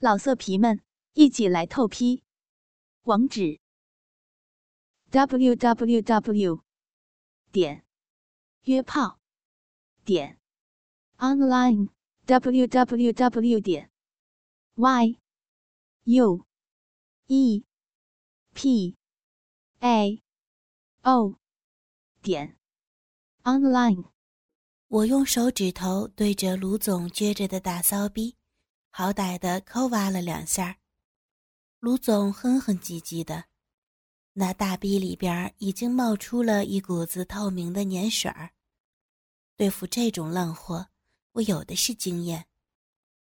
老色皮们，一起来透批！网址：w w w 点约炮点 online w w w 点 y u e p a o 点 online。我用手指头对着卢总撅着的大骚逼。好歹的抠挖了两下，卢总哼哼唧唧的，那大逼里边已经冒出了一股子透明的粘水儿。对付这种烂货，我有的是经验，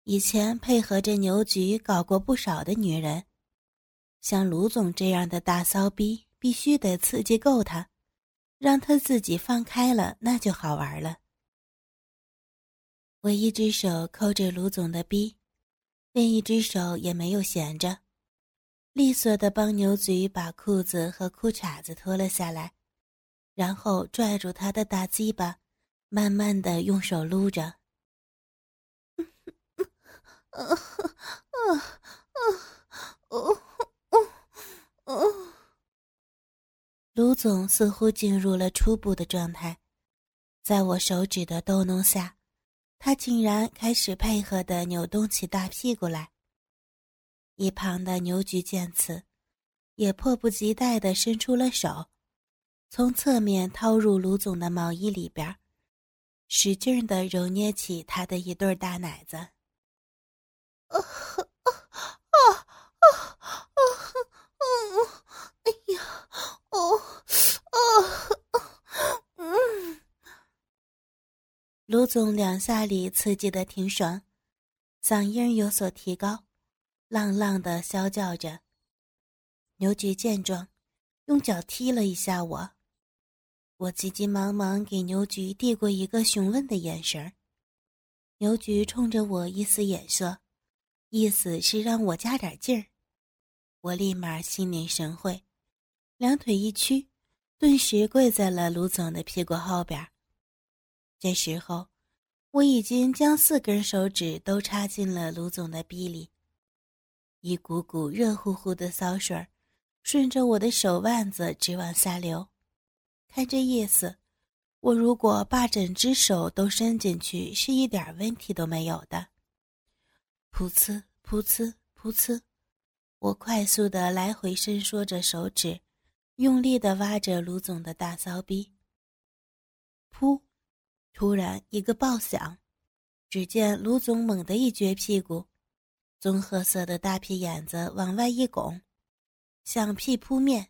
以前配合着牛局搞过不少的女人。像卢总这样的大骚逼，必须得刺激够他，让他自己放开了，那就好玩了。我一只手抠着卢总的逼。另一只手也没有闲着，利索的帮牛嘴把裤子和裤衩子脱了下来，然后拽住他的大鸡巴，慢慢的用手撸着。卢总似乎进入了初步的状态，在我手指的逗弄下。他竟然开始配合的扭动起大屁股来。一旁的牛菊见此，也迫不及待的伸出了手，从侧面掏入卢总的毛衣里边，使劲的揉捏起他的一对大奶子。啊啊啊啊啊啊！哎呀，哦，啊。卢总两下里刺激的挺爽，嗓音有所提高，浪浪的啸叫着。牛菊见状，用脚踢了一下我，我急急忙忙给牛菊递过一个询问的眼神牛菊冲着我一丝眼色，意思是让我加点劲儿。我立马心领神会，两腿一屈，顿时跪在了卢总的屁股后边儿。这时候，我已经将四根手指都插进了卢总的逼里，一股股热乎乎的骚水顺着我的手腕子直往下流。看这意思，我如果把整只手都伸进去，是一点问题都没有的。噗呲噗呲噗呲，我快速的来回伸缩着手指，用力的挖着卢总的大骚逼。噗。突然一个爆响，只见卢总猛地一撅屁股，棕褐色的大屁眼子往外一拱，响屁扑面，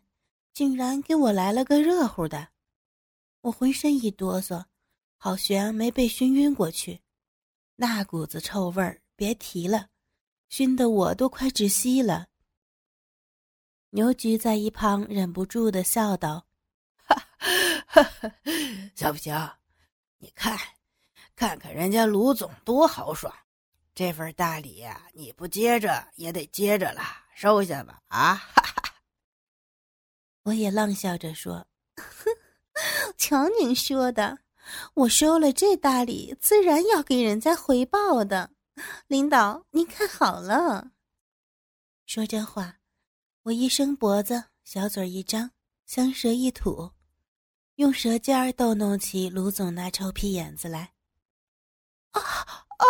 竟然给我来了个热乎的。我浑身一哆嗦，好悬没被熏晕过去，那股子臭味儿别提了，熏得我都快窒息了。牛菊在一旁忍不住的笑道：“哈，哈哈，小不行。”你看，看看人家卢总多豪爽，这份大礼呀，你不接着也得接着了，收下吧！啊，哈哈！我也浪笑着说：“瞧您说的，我收了这大礼，自然要给人家回报的。领导，您看好了。”说这话，我一伸脖子，小嘴一张，香舌一吐。用舌尖儿逗弄起卢总那臭屁眼子来，啊啊啊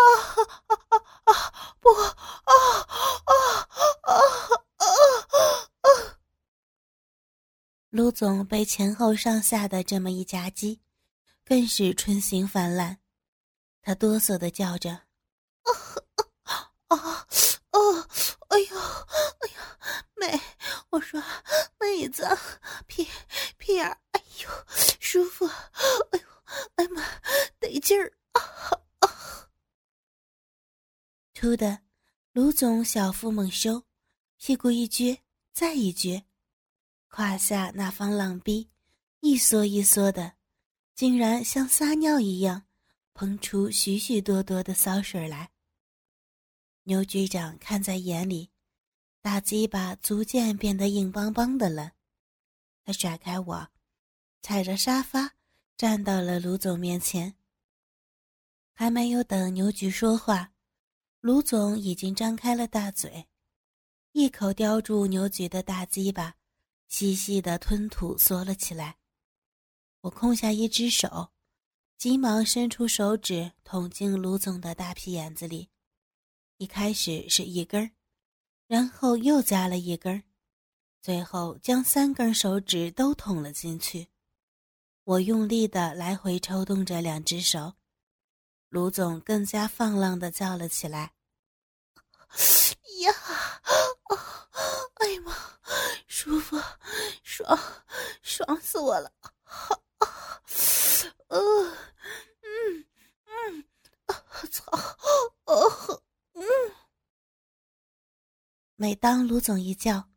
啊啊！不啊啊啊啊啊！卢总被前后上下的这么一夹击，更是春心泛滥，他哆嗦的叫着：“啊啊啊啊！哎呦哎呦，妹，我说妹子，屁屁眼。”哟，舒服！哎呦，哎妈，得劲儿啊啊！突的，卢总小腹猛收，屁股一撅，再一撅，胯下那方浪逼一缩一缩的，竟然像撒尿一样，喷出许许多多的骚水来。牛局长看在眼里，大鸡巴逐渐变得硬邦邦的了，他甩开我。踩着沙发，站到了卢总面前。还没有等牛菊说话，卢总已经张开了大嘴，一口叼住牛菊的大鸡巴，细细的吞吐缩了起来。我空下一只手，急忙伸出手指捅进卢总的大屁眼子里，一开始是一根儿，然后又加了一根儿，最后将三根手指都捅了进去。我用力的来回抽动着两只手，卢总更加放浪的叫了起来：“呀，哎呀妈，舒服，爽，爽死我了！哈，呃，嗯嗯，操，哦，嗯。”每当卢总一叫。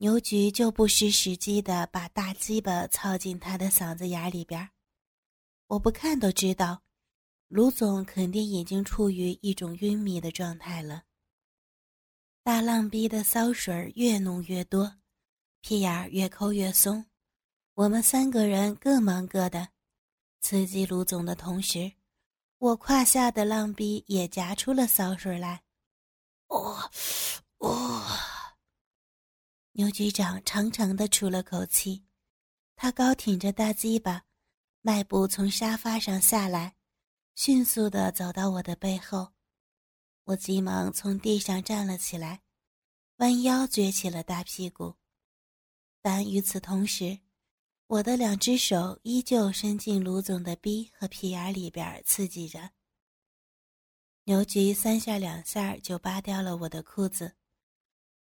牛菊就不失时机的把大鸡巴操进他的嗓子眼里边我不看都知道，卢总肯定已经处于一种晕迷的状态了。大浪逼的骚水越弄越多，屁眼越抠越松，我们三个人各忙各的，刺激卢总的同时，我胯下的浪逼也夹出了骚水来。哦。牛局长长长的出了口气，他高挺着大鸡巴，迈步从沙发上下来，迅速的走到我的背后。我急忙从地上站了起来，弯腰撅起了大屁股，但与此同时，我的两只手依旧伸进卢总的逼和屁眼里边刺激着。牛局三下两下就扒掉了我的裤子。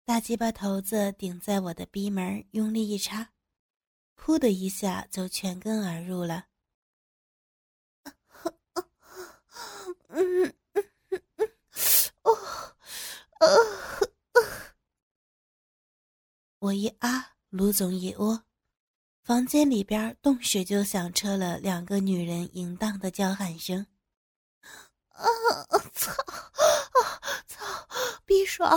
大鸡巴头子顶在我的逼门，用力一插，噗的一下就全根而入了。我一啊，卢总一窝，房间里边顿时就响彻了两个女人淫荡的叫喊声。啊！操！啊！操！逼爽！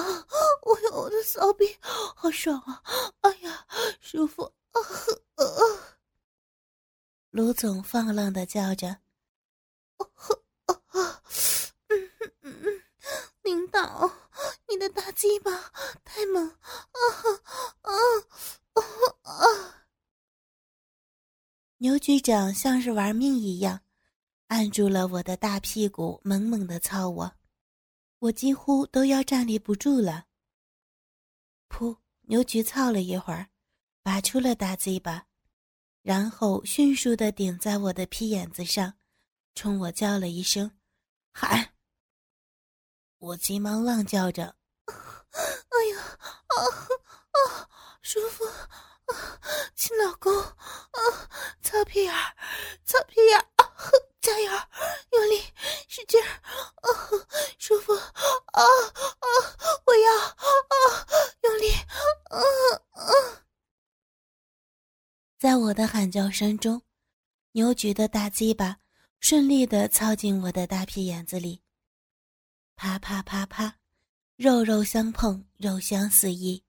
我有我的骚逼，好爽啊！哎呀，舒服！啊呵！卢总放浪的叫着：“哦呵！啊啊！嗯嗯嗯，领导，你的大鸡巴太猛！啊啊啊啊！”牛局长像是玩命一样。按住了我的大屁股，猛猛的操我，我几乎都要站立不住了。噗！牛菊操了一会儿，拔出了大鸡巴，然后迅速的顶在我的屁眼子上，冲我叫了一声：“喊！”我急忙浪叫着：“哎呀，啊啊，舒服！啊，亲老公！啊，擦屁眼儿，擦屁眼儿！”加油，用力，使劲儿，啊，舒服，啊啊，我要，啊，用力，啊啊！在我的喊叫声中，牛菊的大鸡巴顺利的操进我的大屁眼子里，啪啪啪啪，肉肉相碰，肉香四溢。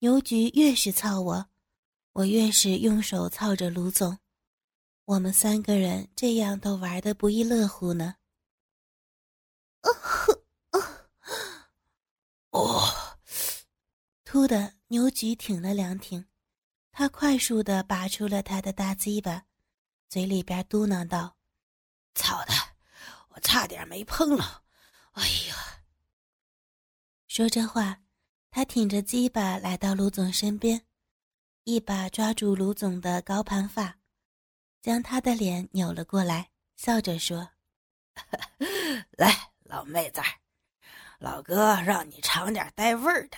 牛菊越是操我，我越是用手操着卢总。我们三个人这样都玩的不亦乐乎呢。哦，突的牛菊挺了两挺，他快速的拔出了他的大鸡巴，嘴里边嘟囔道：“操的，我差点没碰了！哎呀！”说这话，他挺着鸡巴来到卢总身边，一把抓住卢总的高盘发。将他的脸扭了过来，笑着说：“来，老妹子，老哥让你尝点带味儿的。”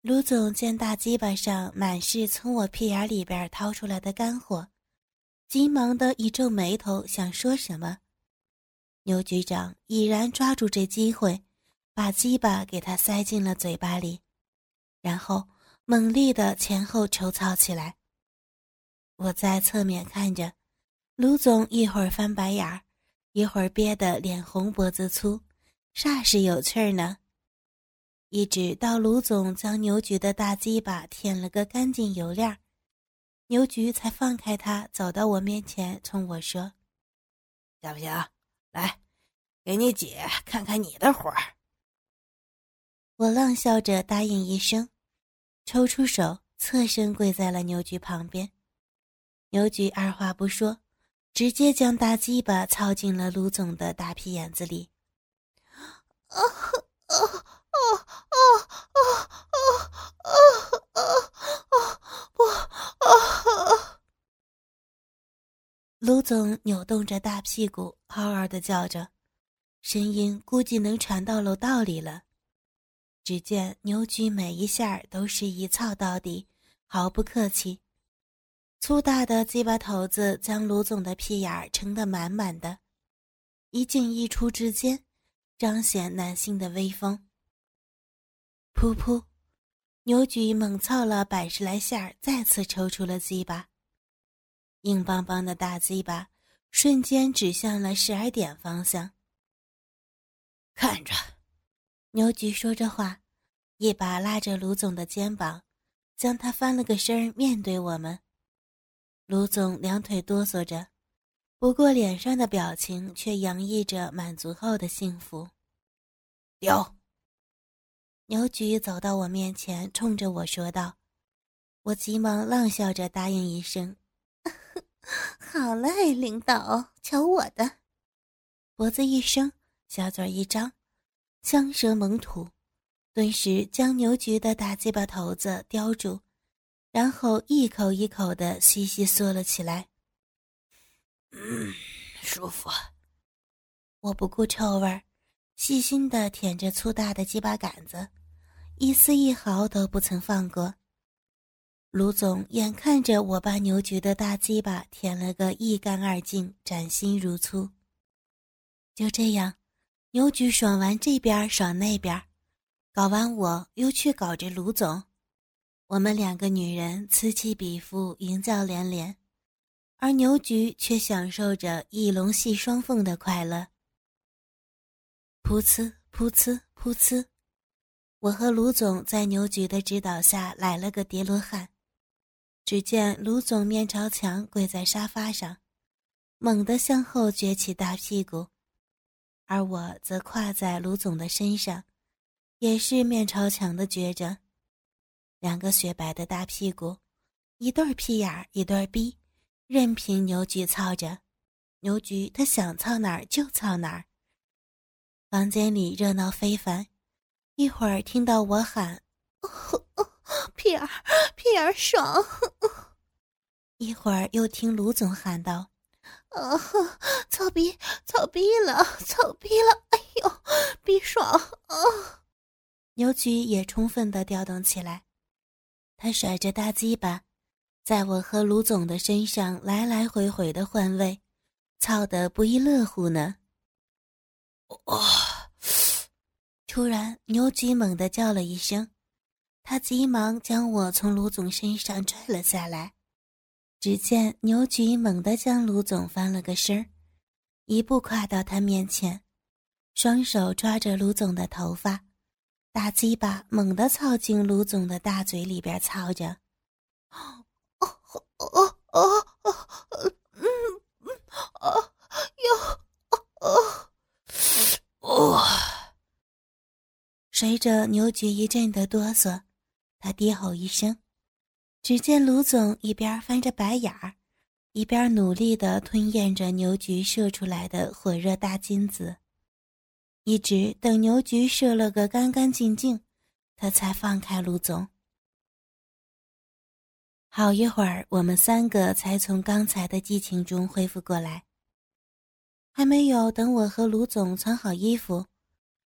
卢总见大鸡巴上满是从我屁眼里边掏出来的干货，急忙的一皱眉头，想说什么。牛局长已然抓住这机会，把鸡巴给他塞进了嘴巴里，然后猛力的前后抽操起来。我在侧面看着，卢总一会儿翻白眼儿，一会儿憋得脸红脖子粗，煞是有趣儿呢。一直到卢总将牛菊的大鸡巴舔了个干净油亮，牛菊才放开他，走到我面前，冲我说：“行不行？来，给你姐看看你的活儿。我浪笑着答应一声，抽出手，侧身跪在了牛菊旁边。牛菊二话不说，直接将大鸡巴操进了卢总的大屁眼子里。啊啊啊啊啊啊啊啊！不啊！卢总扭动着大屁股，嗷嗷的叫着，声音估计能传到楼道里了。只见牛菊每一下都是一操到底，毫不客气。粗大的鸡巴头子将卢总的屁眼儿撑得满满的，一进一出之间，彰显男性的威风。噗噗，牛菊猛操了百十来下，再次抽出了鸡巴。硬邦邦的大鸡巴瞬间指向了十二点方向。看着。牛菊说着话，一把拉着卢总的肩膀，将他翻了个身面对我们。卢总两腿哆嗦着，不过脸上的表情却洋溢着满足后的幸福。有。牛菊走到我面前，冲着我说道：“我急忙浪笑着答应一声：好嘞，领导，瞧我的！”脖子一伸，小嘴一张。香舌猛吐，顿时将牛菊的大鸡巴头子叼住，然后一口一口的细细嗦了起来。嗯，舒服。我不顾臭味儿，细心的舔着粗大的鸡巴杆子，一丝一毫都不曾放过。卢总眼看着我把牛菊的大鸡巴舔了个一干二净，崭新如初。就这样。牛菊爽完这边，爽那边，搞完我又去搞这卢总，我们两个女人此起彼伏，淫叫连连，而牛菊却享受着一龙戏双凤的快乐。噗呲噗呲噗呲，我和卢总在牛菊的指导下来了个叠罗汉。只见卢总面朝墙跪在沙发上，猛地向后撅起大屁股。而我则跨在卢总的身上，也是面朝墙的撅着，两个雪白的大屁股，一对屁眼儿，一对逼，任凭牛菊操着。牛菊他想操哪儿就操哪儿。房间里热闹非凡，一会儿听到我喊：“屁眼儿，屁眼儿爽！”一会儿又听卢总喊道。啊！操逼，操逼了，操逼了！哎呦，逼爽啊！牛菊也充分的调动起来，他甩着大鸡巴，在我和卢总的身上来来回回的换位，操得不亦乐乎呢。哇！突然，牛菊猛地叫了一声，他急忙将我从卢总身上拽了下来。只见牛菊猛地将卢总翻了个身儿，一步跨到他面前，双手抓着卢总的头发，大鸡巴猛地操进卢总的大嘴里边，操着。哦哦哦哦哦，嗯嗯哦哟哦哦。随着牛菊一阵的哆嗦，他低吼一声。只见卢总一边翻着白眼儿，一边努力地吞咽着牛菊射出来的火热大金子，一直等牛菊射了个干干净净，他才放开卢总。好一会儿，我们三个才从刚才的激情中恢复过来。还没有等我和卢总穿好衣服，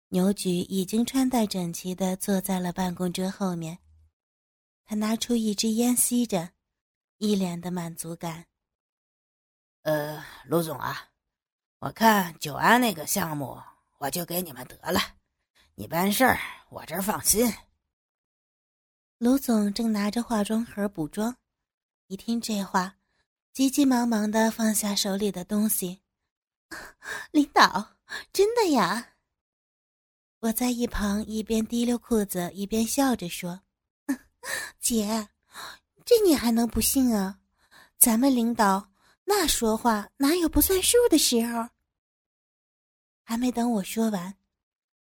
牛菊已经穿戴整齐的坐在了办公桌后面。他拿出一支烟吸着，一脸的满足感。呃，卢总啊，我看九安那个项目，我就给你们得了，你办事儿我这儿放心。卢总正拿着化妆盒补妆，一听这话，急急忙忙的放下手里的东西。领导，真的呀？我在一旁一边提溜裤子一边笑着说。姐，这你还能不信啊？咱们领导那说话哪有不算数的时候？还没等我说完，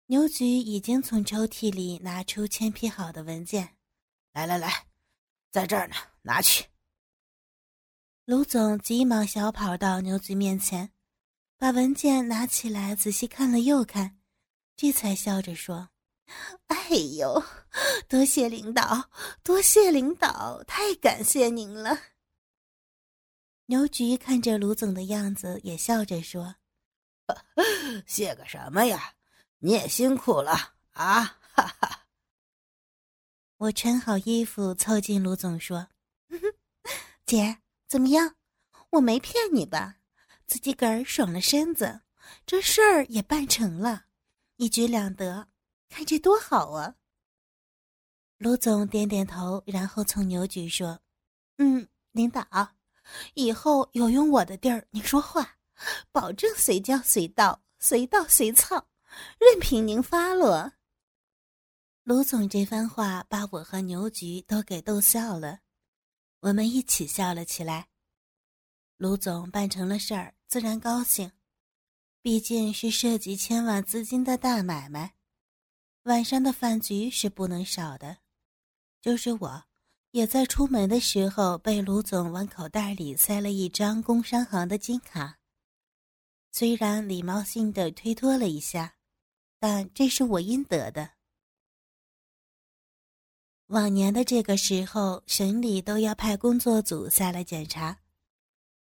牛局已经从抽屉里拿出签批好的文件。来来来，在这儿呢，拿去。卢总急忙小跑到牛局面前，把文件拿起来仔细看了又看，这才笑着说：“哎呦，多谢领导，多谢领导，太感谢您了。”牛局看着卢总的样子，也笑着说：“ 谢个什么呀？你也辛苦了啊！”哈哈。我穿好衣服，凑近卢总说：“姐。”怎么样？我没骗你吧？自己个儿爽了身子，这事儿也办成了，一举两得，看这多好啊！卢总点点头，然后冲牛局说：“嗯，领导，以后有用我的地儿，你说话，保证随叫随到，随到随操，任凭您发落。”卢总这番话把我和牛局都给逗笑了。我们一起笑了起来。卢总办成了事儿，自然高兴，毕竟是涉及千万资金的大买卖，晚上的饭局是不能少的。就是我，也在出门的时候被卢总往口袋里塞了一张工商行的金卡，虽然礼貌性的推脱了一下，但这是我应得的。往年的这个时候，省里都要派工作组下来检查，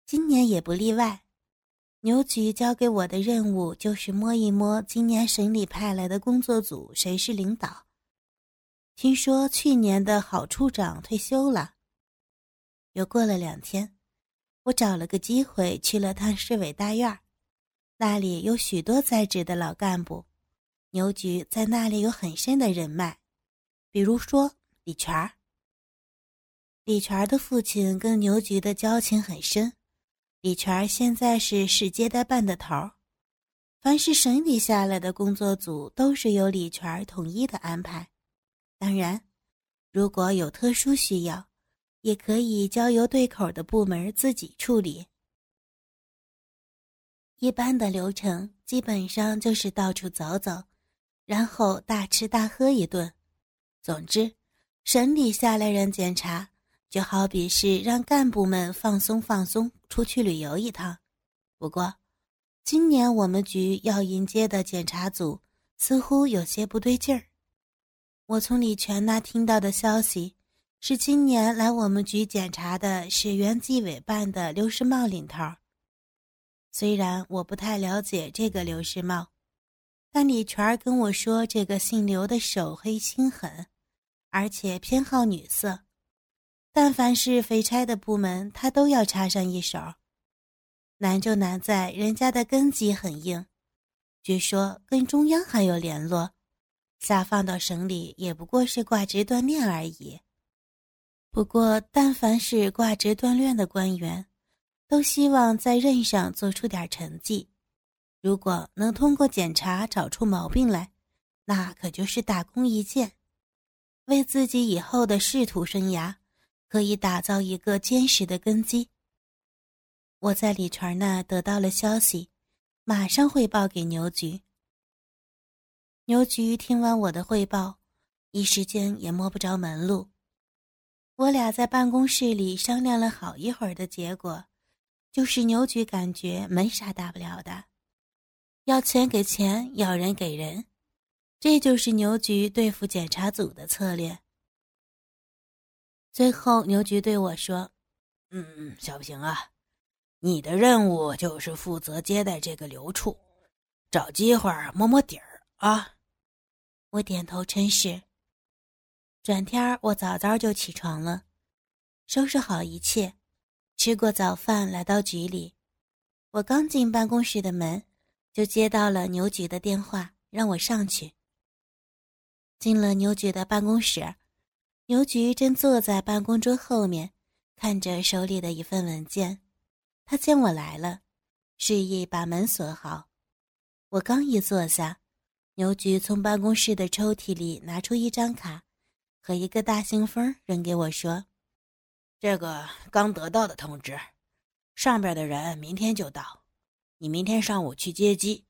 今年也不例外。牛局交给我的任务就是摸一摸今年省里派来的工作组谁是领导。听说去年的郝处长退休了。又过了两天，我找了个机会去了趟市委大院儿那里有许多在职的老干部，牛局在那里有很深的人脉，比如说。李全儿，李全儿的父亲跟牛局的交情很深。李全儿现在是市接待办的头儿，凡是省里下来的工作组都是由李全儿统一的安排。当然，如果有特殊需要，也可以交由对口的部门自己处理。一般的流程基本上就是到处走走，然后大吃大喝一顿。总之。省里下来人检查，就好比是让干部们放松放松，出去旅游一趟。不过，今年我们局要迎接的检查组似乎有些不对劲儿。我从李全那听到的消息是，今年来我们局检查的是原纪委办的刘世茂领头。虽然我不太了解这个刘世茂，但李全跟我说，这个姓刘的手黑心狠。而且偏好女色，但凡是肥差的部门，他都要插上一手。难就难在人家的根基很硬，据说跟中央还有联络，下放到省里也不过是挂职锻炼而已。不过，但凡是挂职锻炼的官员，都希望在任上做出点成绩。如果能通过检查找出毛病来，那可就是大功一件。为自己以后的仕途生涯，可以打造一个坚实的根基。我在李全那得到了消息，马上汇报给牛局。牛局听完我的汇报，一时间也摸不着门路。我俩在办公室里商量了好一会儿的结果，就是牛局感觉没啥大不了的，要钱给钱，要人给人。这就是牛局对付检查组的策略。最后，牛局对我说：“嗯，小平啊，你的任务就是负责接待这个刘处，找机会摸摸底儿啊。”我点头称是。转天我早早就起床了，收拾好一切，吃过早饭，来到局里。我刚进办公室的门，就接到了牛局的电话，让我上去。进了牛局的办公室，牛局正坐在办公桌后面，看着手里的一份文件。他见我来了，示意把门锁好。我刚一坐下，牛局从办公室的抽屉里拿出一张卡和一个大信封，扔给我说：“这个刚得到的通知，上边的人明天就到，你明天上午去接机。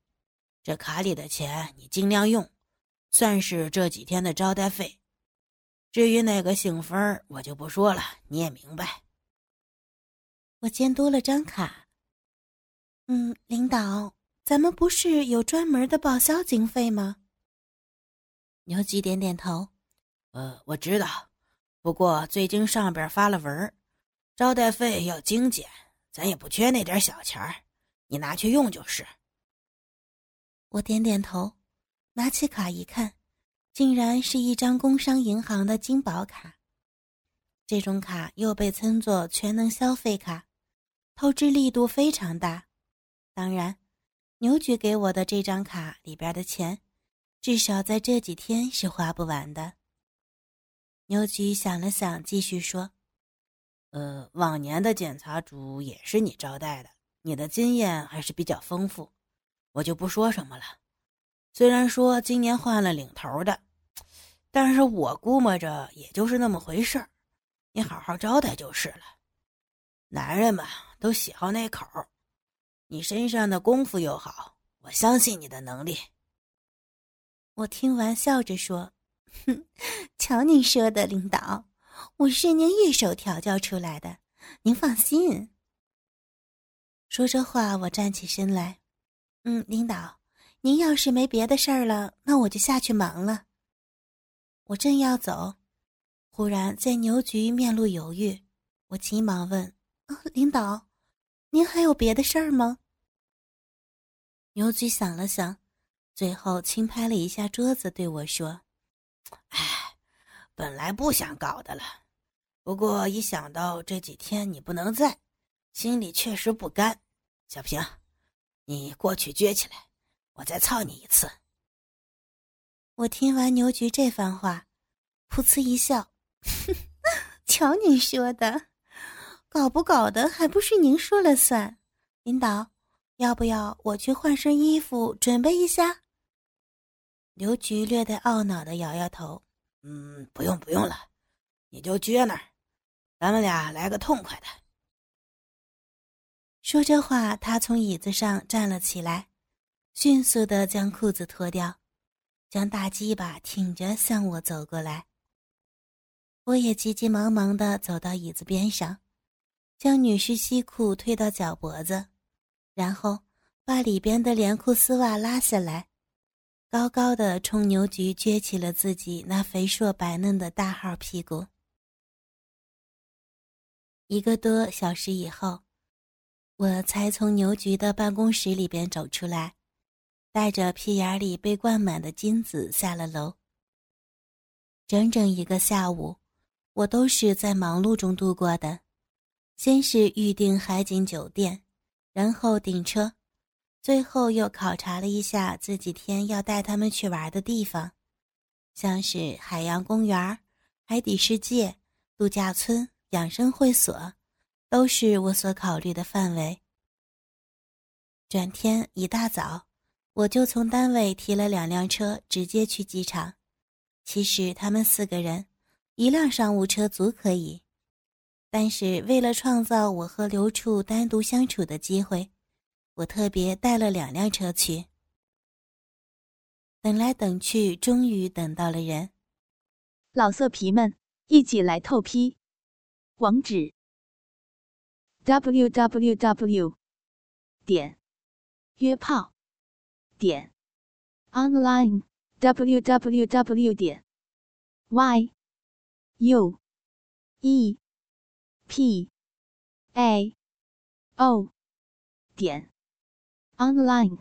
这卡里的钱你尽量用，算是这几天的招待费。至于那个姓分我就不说了，你也明白。我监督了张卡。嗯，领导，咱们不是有专门的报销经费吗？牛吉点点头。呃，我知道，不过最近上边发了文招待费要精简，咱也不缺那点小钱儿，你拿去用就是。我点点头，拿起卡一看，竟然是一张工商银行的金宝卡。这种卡又被称作全能消费卡，透支力度非常大。当然，牛局给我的这张卡里边的钱，至少在这几天是花不完的。牛局想了想，继续说：“呃，往年的检查组也是你招待的，你的经验还是比较丰富。”我就不说什么了。虽然说今年换了领头的，但是我估摸着也就是那么回事儿。你好好招待就是了。男人嘛，都喜好那口你身上的功夫又好，我相信你的能力。我听完笑着说：“哼，瞧您说的，领导，我是您一手调教出来的，您放心。”说着话，我站起身来。嗯，领导，您要是没别的事儿了，那我就下去忙了。我正要走，忽然在牛局面露犹豫，我急忙问：“啊，领导，您还有别的事儿吗？”牛局想了想，最后轻拍了一下桌子，对我说：“哎，本来不想搞的了，不过一想到这几天你不能在，心里确实不甘。小平。”你过去撅起来，我再操你一次。我听完牛局这番话，噗呲一笑，瞧你说的，搞不搞的还不是您说了算。领导，要不要我去换身衣服，准备一下？刘局略带懊恼的摇摇头，嗯，不用不用了，你就撅那儿，咱们俩来个痛快的。说这话，他从椅子上站了起来，迅速的将裤子脱掉，将大鸡巴挺着向我走过来。我也急急忙忙的走到椅子边上，将女士西裤推到脚脖子，然后把里边的连裤丝袜拉下来，高高的冲牛菊撅起了自己那肥硕白嫩的大号屁股。一个多小时以后。我才从牛局的办公室里边走出来，带着屁眼里被灌满的金子下了楼。整整一个下午，我都是在忙碌中度过的。先是预订海景酒店，然后订车，最后又考察了一下这几天要带他们去玩的地方，像是海洋公园、海底世界、度假村、养生会所。都是我所考虑的范围。转天一大早，我就从单位提了两辆车，直接去机场。其实他们四个人，一辆商务车足可以，但是为了创造我和刘处单独相处的机会，我特别带了两辆车去。等来等去，终于等到了人。老色皮们，一起来透批，网址。www. 点约炮点 online www. 点 y u e p a o 点 online